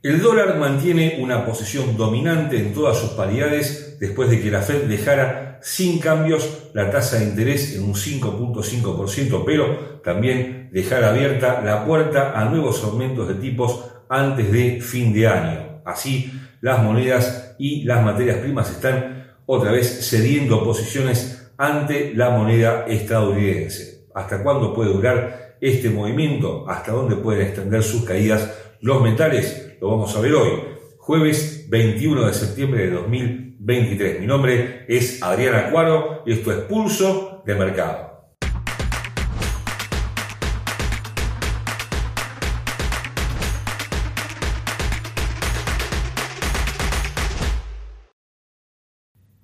El dólar mantiene una posición dominante en todas sus paridades después de que la Fed dejara sin cambios la tasa de interés en un 5.5%, pero también dejara abierta la puerta a nuevos aumentos de tipos antes de fin de año. Así, las monedas y las materias primas están otra vez cediendo posiciones ante la moneda estadounidense. ¿Hasta cuándo puede durar este movimiento? ¿Hasta dónde pueden extender sus caídas los metales? Lo vamos a ver hoy, jueves 21 de septiembre de 2023. Mi nombre es Adrián Acuaro y esto es Pulso de Mercado.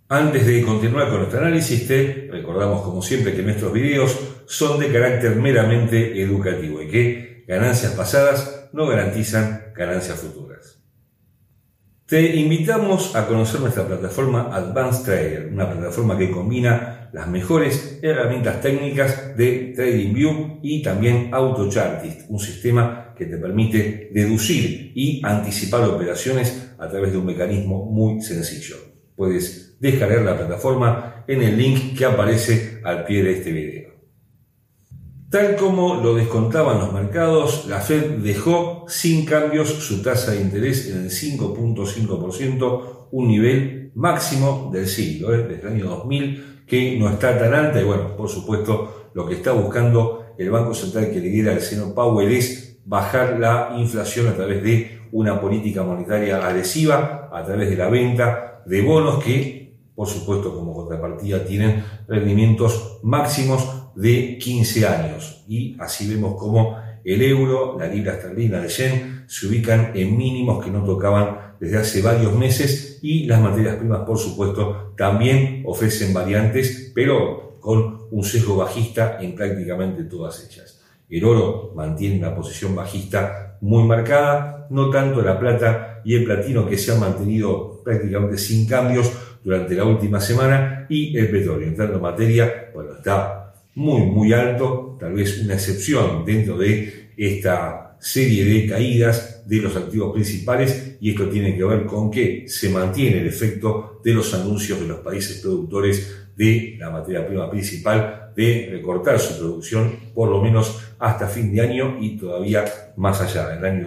Antes de continuar con nuestro análisis, te recordamos como siempre que nuestros videos son de carácter meramente educativo y que ganancias pasadas no garantizan ganancias futuras. Te invitamos a conocer nuestra plataforma Advanced Trader, una plataforma que combina las mejores herramientas técnicas de TradingView y también AutoChartist, un sistema que te permite deducir y anticipar operaciones a través de un mecanismo muy sencillo. Puedes descargar la plataforma en el link que aparece al pie de este video. Tal como lo descontaban los mercados, la Fed dejó sin cambios su tasa de interés en el 5.5%, un nivel máximo del siglo, ¿eh? desde el año 2000, que no está tan alta. Y bueno, por supuesto, lo que está buscando el Banco Central que lidera el señor Powell es bajar la inflación a través de una política monetaria agresiva, a través de la venta de bonos que, por supuesto, como contrapartida tienen rendimientos máximos de 15 años. Y así vemos cómo el euro, la libra esterlina, el yen, se ubican en mínimos que no tocaban desde hace varios meses y las materias primas, por supuesto, también ofrecen variantes, pero con un sesgo bajista en prácticamente todas ellas. El oro mantiene una posición bajista muy marcada, no tanto la plata y el platino que se han mantenido prácticamente sin cambios durante la última semana y el petróleo, entrando en materia, bueno, está muy, muy alto, tal vez una excepción dentro de esta serie de caídas de los activos principales y esto tiene que ver con que se mantiene el efecto de los anuncios de los países productores de la materia prima principal de recortar su producción por lo menos hasta fin de año y todavía más allá, del año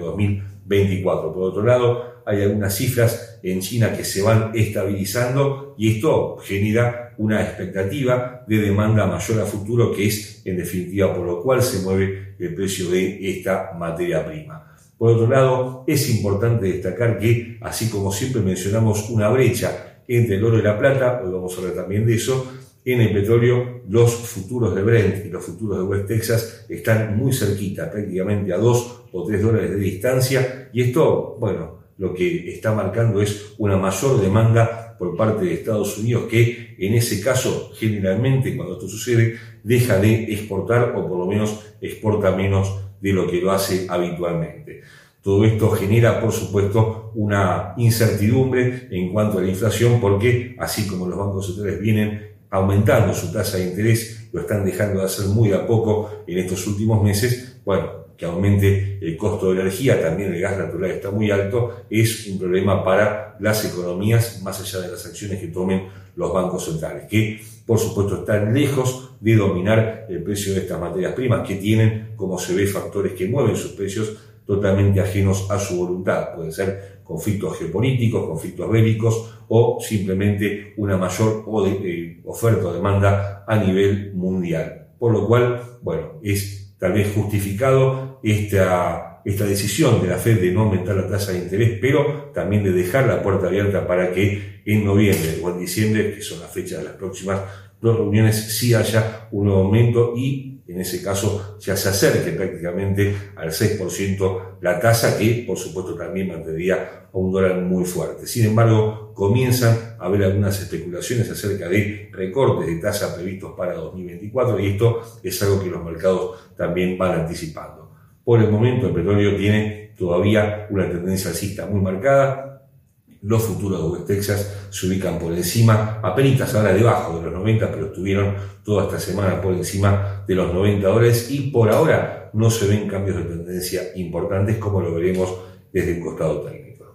2024. Por otro lado, hay algunas cifras en China que se van estabilizando y esto genera una expectativa de demanda mayor a futuro, que es en definitiva por lo cual se mueve el precio de esta materia prima. Por otro lado, es importante destacar que, así como siempre mencionamos una brecha entre el oro y la plata, hoy vamos a hablar también de eso, en el petróleo los futuros de Brent y los futuros de West Texas están muy cerquita, prácticamente a 2 o 3 dólares de distancia, y esto, bueno, lo que está marcando es una mayor demanda por parte de Estados Unidos que en ese caso generalmente cuando esto sucede deja de exportar o por lo menos exporta menos de lo que lo hace habitualmente. Todo esto genera, por supuesto, una incertidumbre en cuanto a la inflación porque así como los bancos centrales vienen aumentando su tasa de interés, lo están dejando de hacer muy a poco en estos últimos meses, bueno, que aumente el costo de la energía, también el gas natural está muy alto, es un problema para las economías, más allá de las acciones que tomen los bancos centrales, que por supuesto están lejos de dominar el precio de estas materias primas, que tienen, como se ve, factores que mueven sus precios totalmente ajenos a su voluntad. Pueden ser conflictos geopolíticos, conflictos bélicos o simplemente una mayor eh, oferta o demanda a nivel mundial. Por lo cual, bueno, es tal vez justificado esta, esta decisión de la Fed de no aumentar la tasa de interés, pero también de dejar la puerta abierta para que en noviembre o en diciembre, que son las fechas de las próximas dos reuniones, sí haya un aumento y en ese caso ya se acerque prácticamente al 6% la tasa que por supuesto también mantendría a un dólar muy fuerte. Sin embargo, comienzan a haber algunas especulaciones acerca de recortes de tasa previstos para 2024 y esto es algo que los mercados también van anticipando. Por el momento el petróleo tiene todavía una tendencia alcista muy marcada, los futuros de West Texas se ubican por encima, apenas ahora debajo de los 90, pero estuvieron toda esta semana por encima de los 90 dólares y por ahora no se ven cambios de tendencia importantes como lo veremos desde el costado técnico.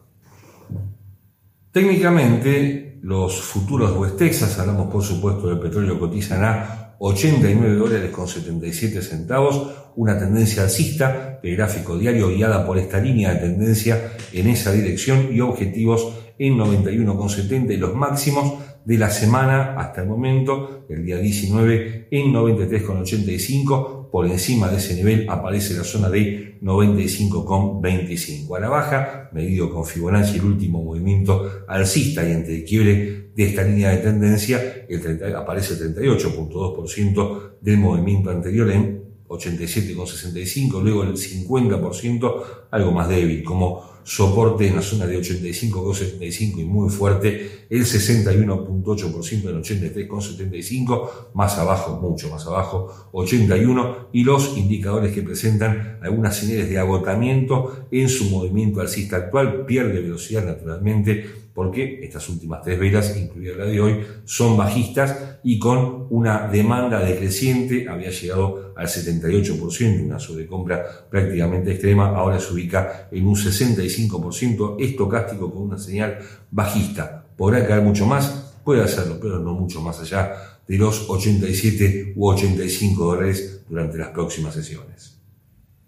Técnicamente, los futuros West Texas, hablamos por supuesto del petróleo, cotizan a 89 dólares con 77 centavos, una tendencia alcista de gráfico diario guiada por esta línea de tendencia en esa dirección y objetivos en 91,70 y los máximos de la semana hasta el momento, el día 19 en 93,85, por encima de ese nivel aparece la zona de 95,25. A la baja, medido con Fibonacci el último movimiento alcista y ante el quiebre de esta línea de tendencia, aparece el 38.2% del movimiento anterior en 87,65, luego el 50%, algo más débil, como soporte en la zona de 85,75 y muy fuerte, el 61.8% en 83,75, más abajo, mucho más abajo, 81, y los indicadores que presentan algunas señales de agotamiento en su movimiento alcista actual, pierde velocidad naturalmente, porque estas últimas tres velas, incluida la de hoy, son bajistas y con una demanda decreciente, había llegado al 78%, una sobrecompra prácticamente extrema, ahora se ubica en un 65% estocástico con una señal bajista. ¿Podrá caer mucho más? Puede hacerlo, pero no mucho más allá de los 87 u 85 dólares durante las próximas sesiones.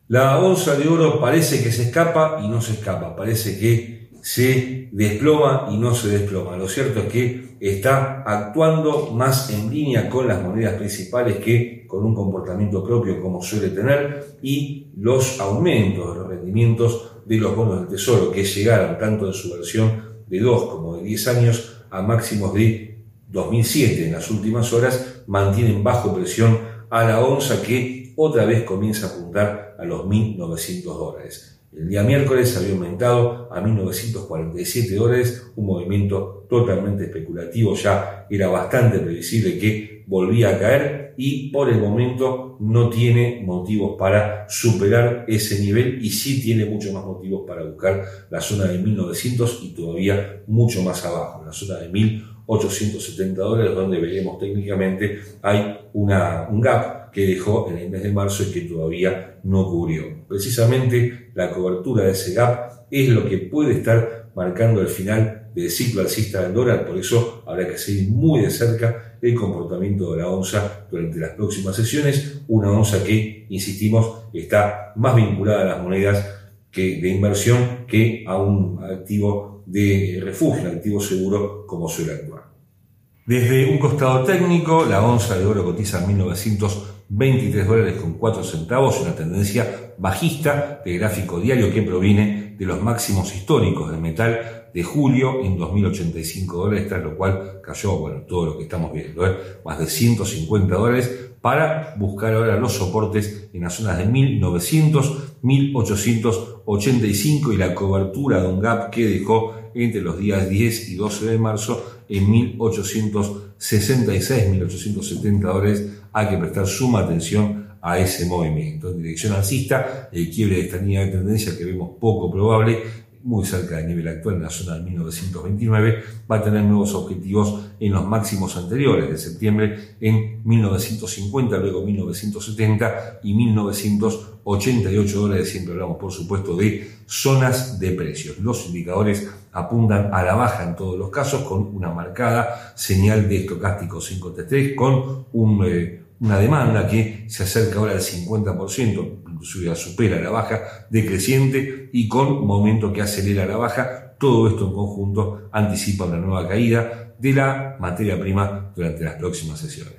La onza de oro parece que se escapa y no se escapa, parece que se desploma y no se desploma. Lo cierto es que está actuando más en línea con las monedas principales que con un comportamiento propio como suele tener y los aumentos de los rendimientos de los bonos del tesoro que llegaron tanto en su versión de 2 como de 10 años a máximos de 2007 en las últimas horas mantienen bajo presión a la onza que otra vez comienza a apuntar a los 1.900 dólares. El día miércoles había aumentado a 1947 dólares, un movimiento totalmente especulativo, ya era bastante previsible que volvía a caer y por el momento no tiene motivos para superar ese nivel y sí tiene muchos más motivos para buscar la zona de 1900 y todavía mucho más abajo, la zona de 1870 dólares, donde veremos técnicamente hay un gap que dejó en el mes de marzo y que todavía no cubrió. Precisamente la cobertura de ese gap es lo que puede estar marcando el final del ciclo alcista del dólar, por eso habrá que seguir muy de cerca el comportamiento de la onza durante las próximas sesiones, una onza que, insistimos, está más vinculada a las monedas que de inversión que a un activo de refugio, un activo seguro como suele actuar. Desde un costado técnico, la onza de oro cotiza en 1900 23 dólares con 4 centavos, una tendencia bajista de gráfico diario que proviene de los máximos históricos del metal de julio en 2085 dólares, tras lo cual cayó, bueno, todo lo que estamos viendo, ¿eh? más de 150 dólares para buscar ahora los soportes en las zonas de 1900, 1885 y la cobertura de un gap que dejó entre los días 10 y 12 de marzo en 1866, 1870 dólares hay que prestar suma atención a ese movimiento. En dirección alcista, el quiebre de esta línea de tendencia que vemos poco probable, muy cerca del nivel actual del 1929, va a tener nuevos objetivos en los máximos anteriores de septiembre en 1950, luego 1970 y 1988 dólares. Siempre hablamos, por supuesto, de zonas de precios. Los indicadores apuntan a la baja en todos los casos con una marcada señal de estocástico 5T3 con un... Eh, una demanda que se acerca ahora al 50%, inclusive ya supera la baja decreciente y con momento que acelera la baja. Todo esto en conjunto anticipa una nueva caída de la materia prima durante las próximas sesiones.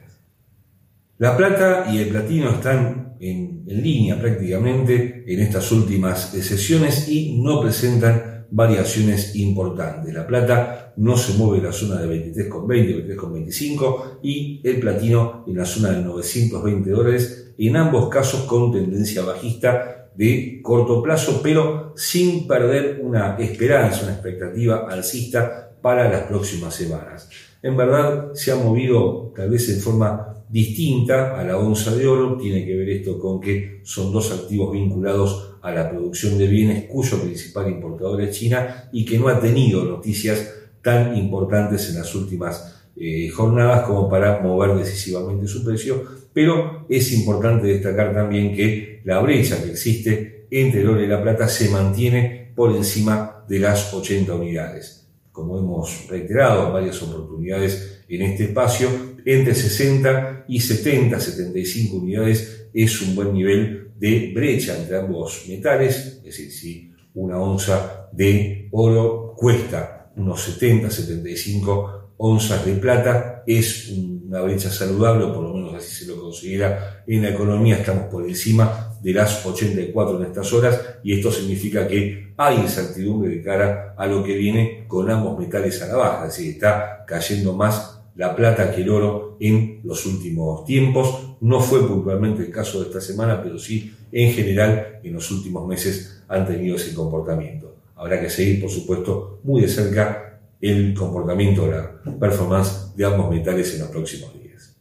La plata y el platino están en línea prácticamente en estas últimas sesiones y no presentan variaciones importantes. La plata no se mueve en la zona de 23,20, 23,25 y el platino en la zona de 920 dólares, en ambos casos con tendencia bajista de corto plazo, pero sin perder una esperanza, una expectativa alcista para las próximas semanas. En verdad se ha movido tal vez en forma distinta a la onza de oro, tiene que ver esto con que son dos activos vinculados a la producción de bienes cuyo principal importador es China y que no ha tenido noticias tan importantes en las últimas eh, jornadas como para mover decisivamente su precio, pero es importante destacar también que la brecha que existe entre el oro y la plata se mantiene por encima de las 80 unidades. Como hemos reiterado en varias oportunidades en este espacio, entre 60 y 70, 75 unidades es un buen nivel de brecha entre ambos metales, es decir, si una onza de oro cuesta unos 70, 75 onzas de plata, es una brecha saludable, o por lo menos así se lo considera en la economía, estamos por encima de las 84 en estas horas y esto significa que hay incertidumbre de cara a lo que viene con ambos metales a la baja, es decir, está cayendo más la plata que el oro en los últimos tiempos. No fue puntualmente el caso de esta semana, pero sí en general en los últimos meses han tenido ese comportamiento. Habrá que seguir, por supuesto, muy de cerca el comportamiento, la performance de ambos metales en los próximos días.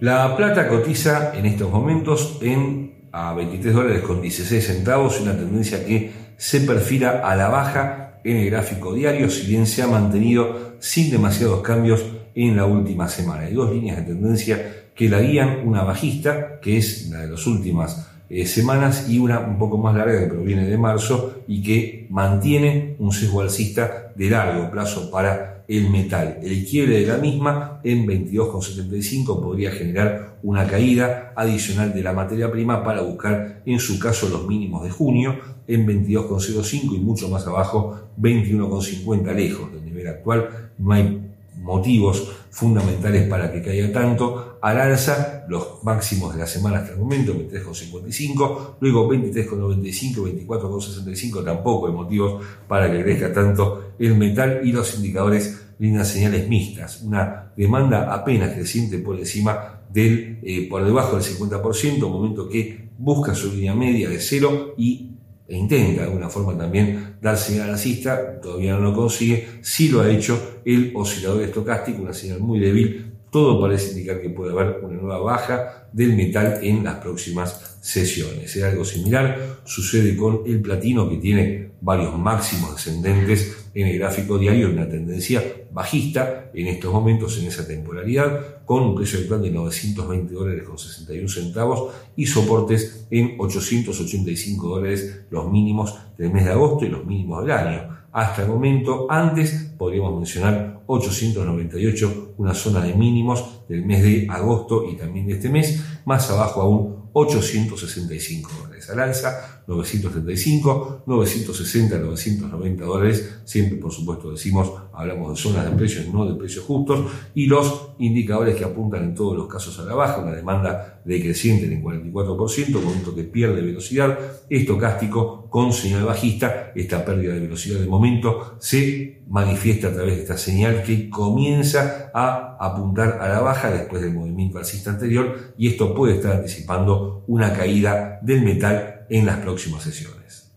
La plata cotiza en estos momentos en a 23 dólares con 16 centavos, una tendencia que se perfila a la baja en el gráfico diario, si bien se ha mantenido sin demasiados cambios en la última semana. Hay dos líneas de tendencia que la guían, una bajista, que es la de las últimas eh, semanas, y una un poco más larga que proviene de marzo y que mantiene un sesgo alcista de largo plazo para el metal. El quiebre de la misma en 22,75 podría generar una caída adicional de la materia prima para buscar en su caso los mínimos de junio en 22,05 y mucho más abajo 21,50 lejos del nivel actual. No hay motivos fundamentales para que caiga tanto. Al alza, los máximos de la semana hasta el momento, 23,55, luego 23,95, 24,65, tampoco hay motivos para que crezca tanto el metal y los indicadores lindas señales mixtas, una demanda apenas creciente por encima del, eh, por debajo del 50%, momento que busca su línea media de cero y e intenta de alguna forma también dar señal alcista, todavía no lo consigue, sí lo ha hecho el oscilador estocástico, una señal muy débil, todo parece indicar que puede haber una nueva baja del metal en las próximas sesiones. Es algo similar sucede con el platino que tiene varios máximos descendentes en el gráfico diario, una tendencia bajista en estos momentos en esa temporalidad, con un precio actual de 920 dólares con 61 centavos y soportes en 885 dólares los mínimos del mes de agosto y los mínimos del año. Hasta el momento, antes podríamos mencionar 898, una zona de mínimos del mes de agosto y también de este mes, más abajo aún 865 dólares al alza, 935, 960, 990 dólares, siempre por supuesto decimos, hablamos de zonas de precios, no de precios justos, y los indicadores que apuntan en todos los casos a la baja, una demanda decreciente en el 44%, momento que pierde velocidad, estocástico con señal bajista, esta pérdida de velocidad de momento se manifiesta a través de esta señal que comienza a apuntar a la baja después del movimiento alcista anterior. Y esto puede estar anticipando una caída del metal en las próximas sesiones.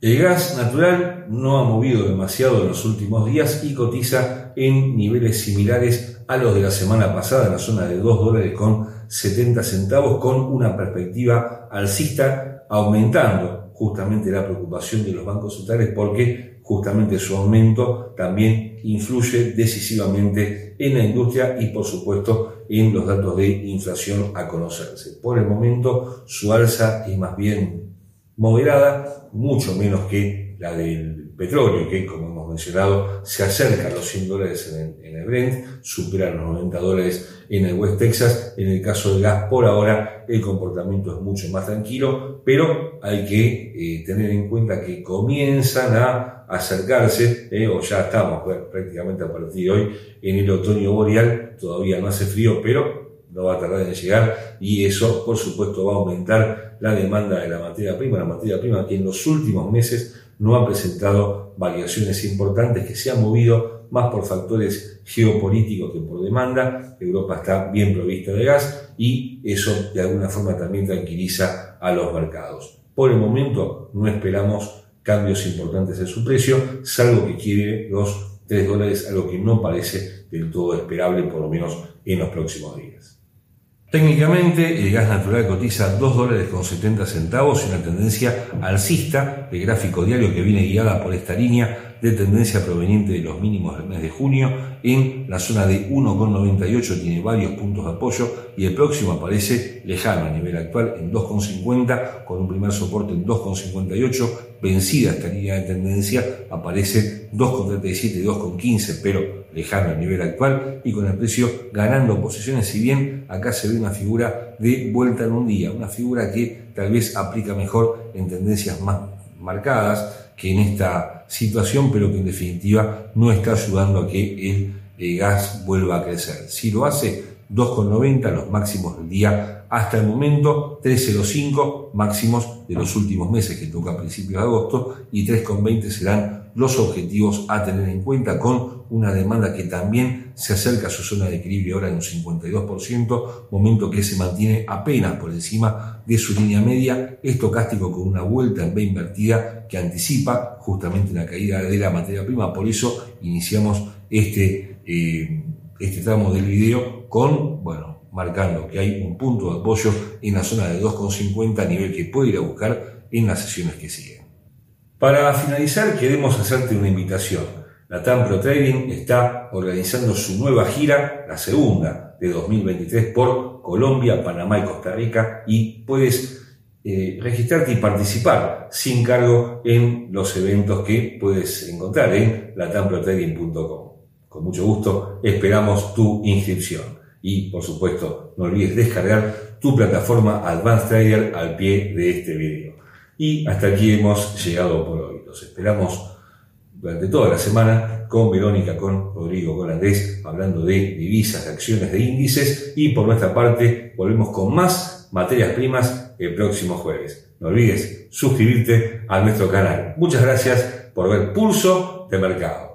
El gas natural no ha movido demasiado en los últimos días y cotiza en niveles similares a los de la semana pasada en la zona de 2 dólares con 70 centavos con una perspectiva alcista aumentando justamente la preocupación de los bancos centrales porque justamente su aumento también influye decisivamente en la industria y por supuesto en los datos de inflación a conocerse. Por el momento su alza es más bien moderada, mucho menos que la del petróleo, que como hemos mencionado se acerca a los 100 dólares en el, Brent, supera los 90 dólares en el West Texas. En el caso del gas, por ahora, el comportamiento es mucho más tranquilo, pero hay que eh, tener en cuenta que comienzan a acercarse, eh, o ya estamos prácticamente a partir de hoy en el otoño boreal, todavía no hace frío, pero no va a tardar en llegar y eso por supuesto va a aumentar la demanda de la materia prima, la materia prima que en los últimos meses no ha presentado variaciones importantes, que se ha movido más por factores geopolíticos que por demanda. Europa está bien provista de gas y eso de alguna forma también tranquiliza a los mercados. Por el momento no esperamos cambios importantes en su precio, salvo que quiere los 3 dólares, algo que no parece del todo esperable, por lo menos en los próximos días. Técnicamente, el gas natural cotiza 2 dólares con 70 centavos y una tendencia alcista de gráfico diario que viene guiada por esta línea de tendencia proveniente de los mínimos del mes de junio en la zona de 1,98 tiene varios puntos de apoyo y el próximo aparece lejano a nivel actual en 2,50 con un primer soporte en 2,58 vencida esta línea de tendencia aparece 2,37 y 2,15 pero lejano a nivel actual y con el precio ganando posiciones si bien acá se ve una figura de vuelta en un día una figura que tal vez aplica mejor en tendencias más marcadas que en esta situación, pero que en definitiva no está ayudando a que el, eh, gas vuelva a crecer. Si lo hace, 2,90 los máximos del día hasta el momento, 3,05 máximos de los últimos meses que toca a principios de agosto y 3,20 serán los objetivos a tener en cuenta con una demanda que también se acerca a su zona de equilibrio ahora en un 52%, momento que se mantiene apenas por encima de su línea media, estocástico con una vuelta en B invertida que anticipa justamente la caída de la materia prima, por eso iniciamos este, eh, este tramo del video con, bueno, marcando que hay un punto de apoyo en la zona de 2,50 a nivel que puede ir a buscar en las sesiones que siguen. Para finalizar, queremos hacerte una invitación. La Pro Trading está organizando su nueva gira, la segunda de 2023, por Colombia, Panamá y Costa Rica y puedes eh, registrarte y participar sin cargo en los eventos que puedes encontrar en latamprotrading.com. Con mucho gusto esperamos tu inscripción y por supuesto no olvides descargar tu plataforma Advanced Trader al pie de este video. Y hasta aquí hemos llegado por hoy. Los esperamos durante toda la semana con Verónica, con Rodrigo, con Andrés, hablando de divisas, de acciones, de índices. Y por nuestra parte, volvemos con más materias primas el próximo jueves. No olvides suscribirte a nuestro canal. Muchas gracias por ver Pulso de Mercado.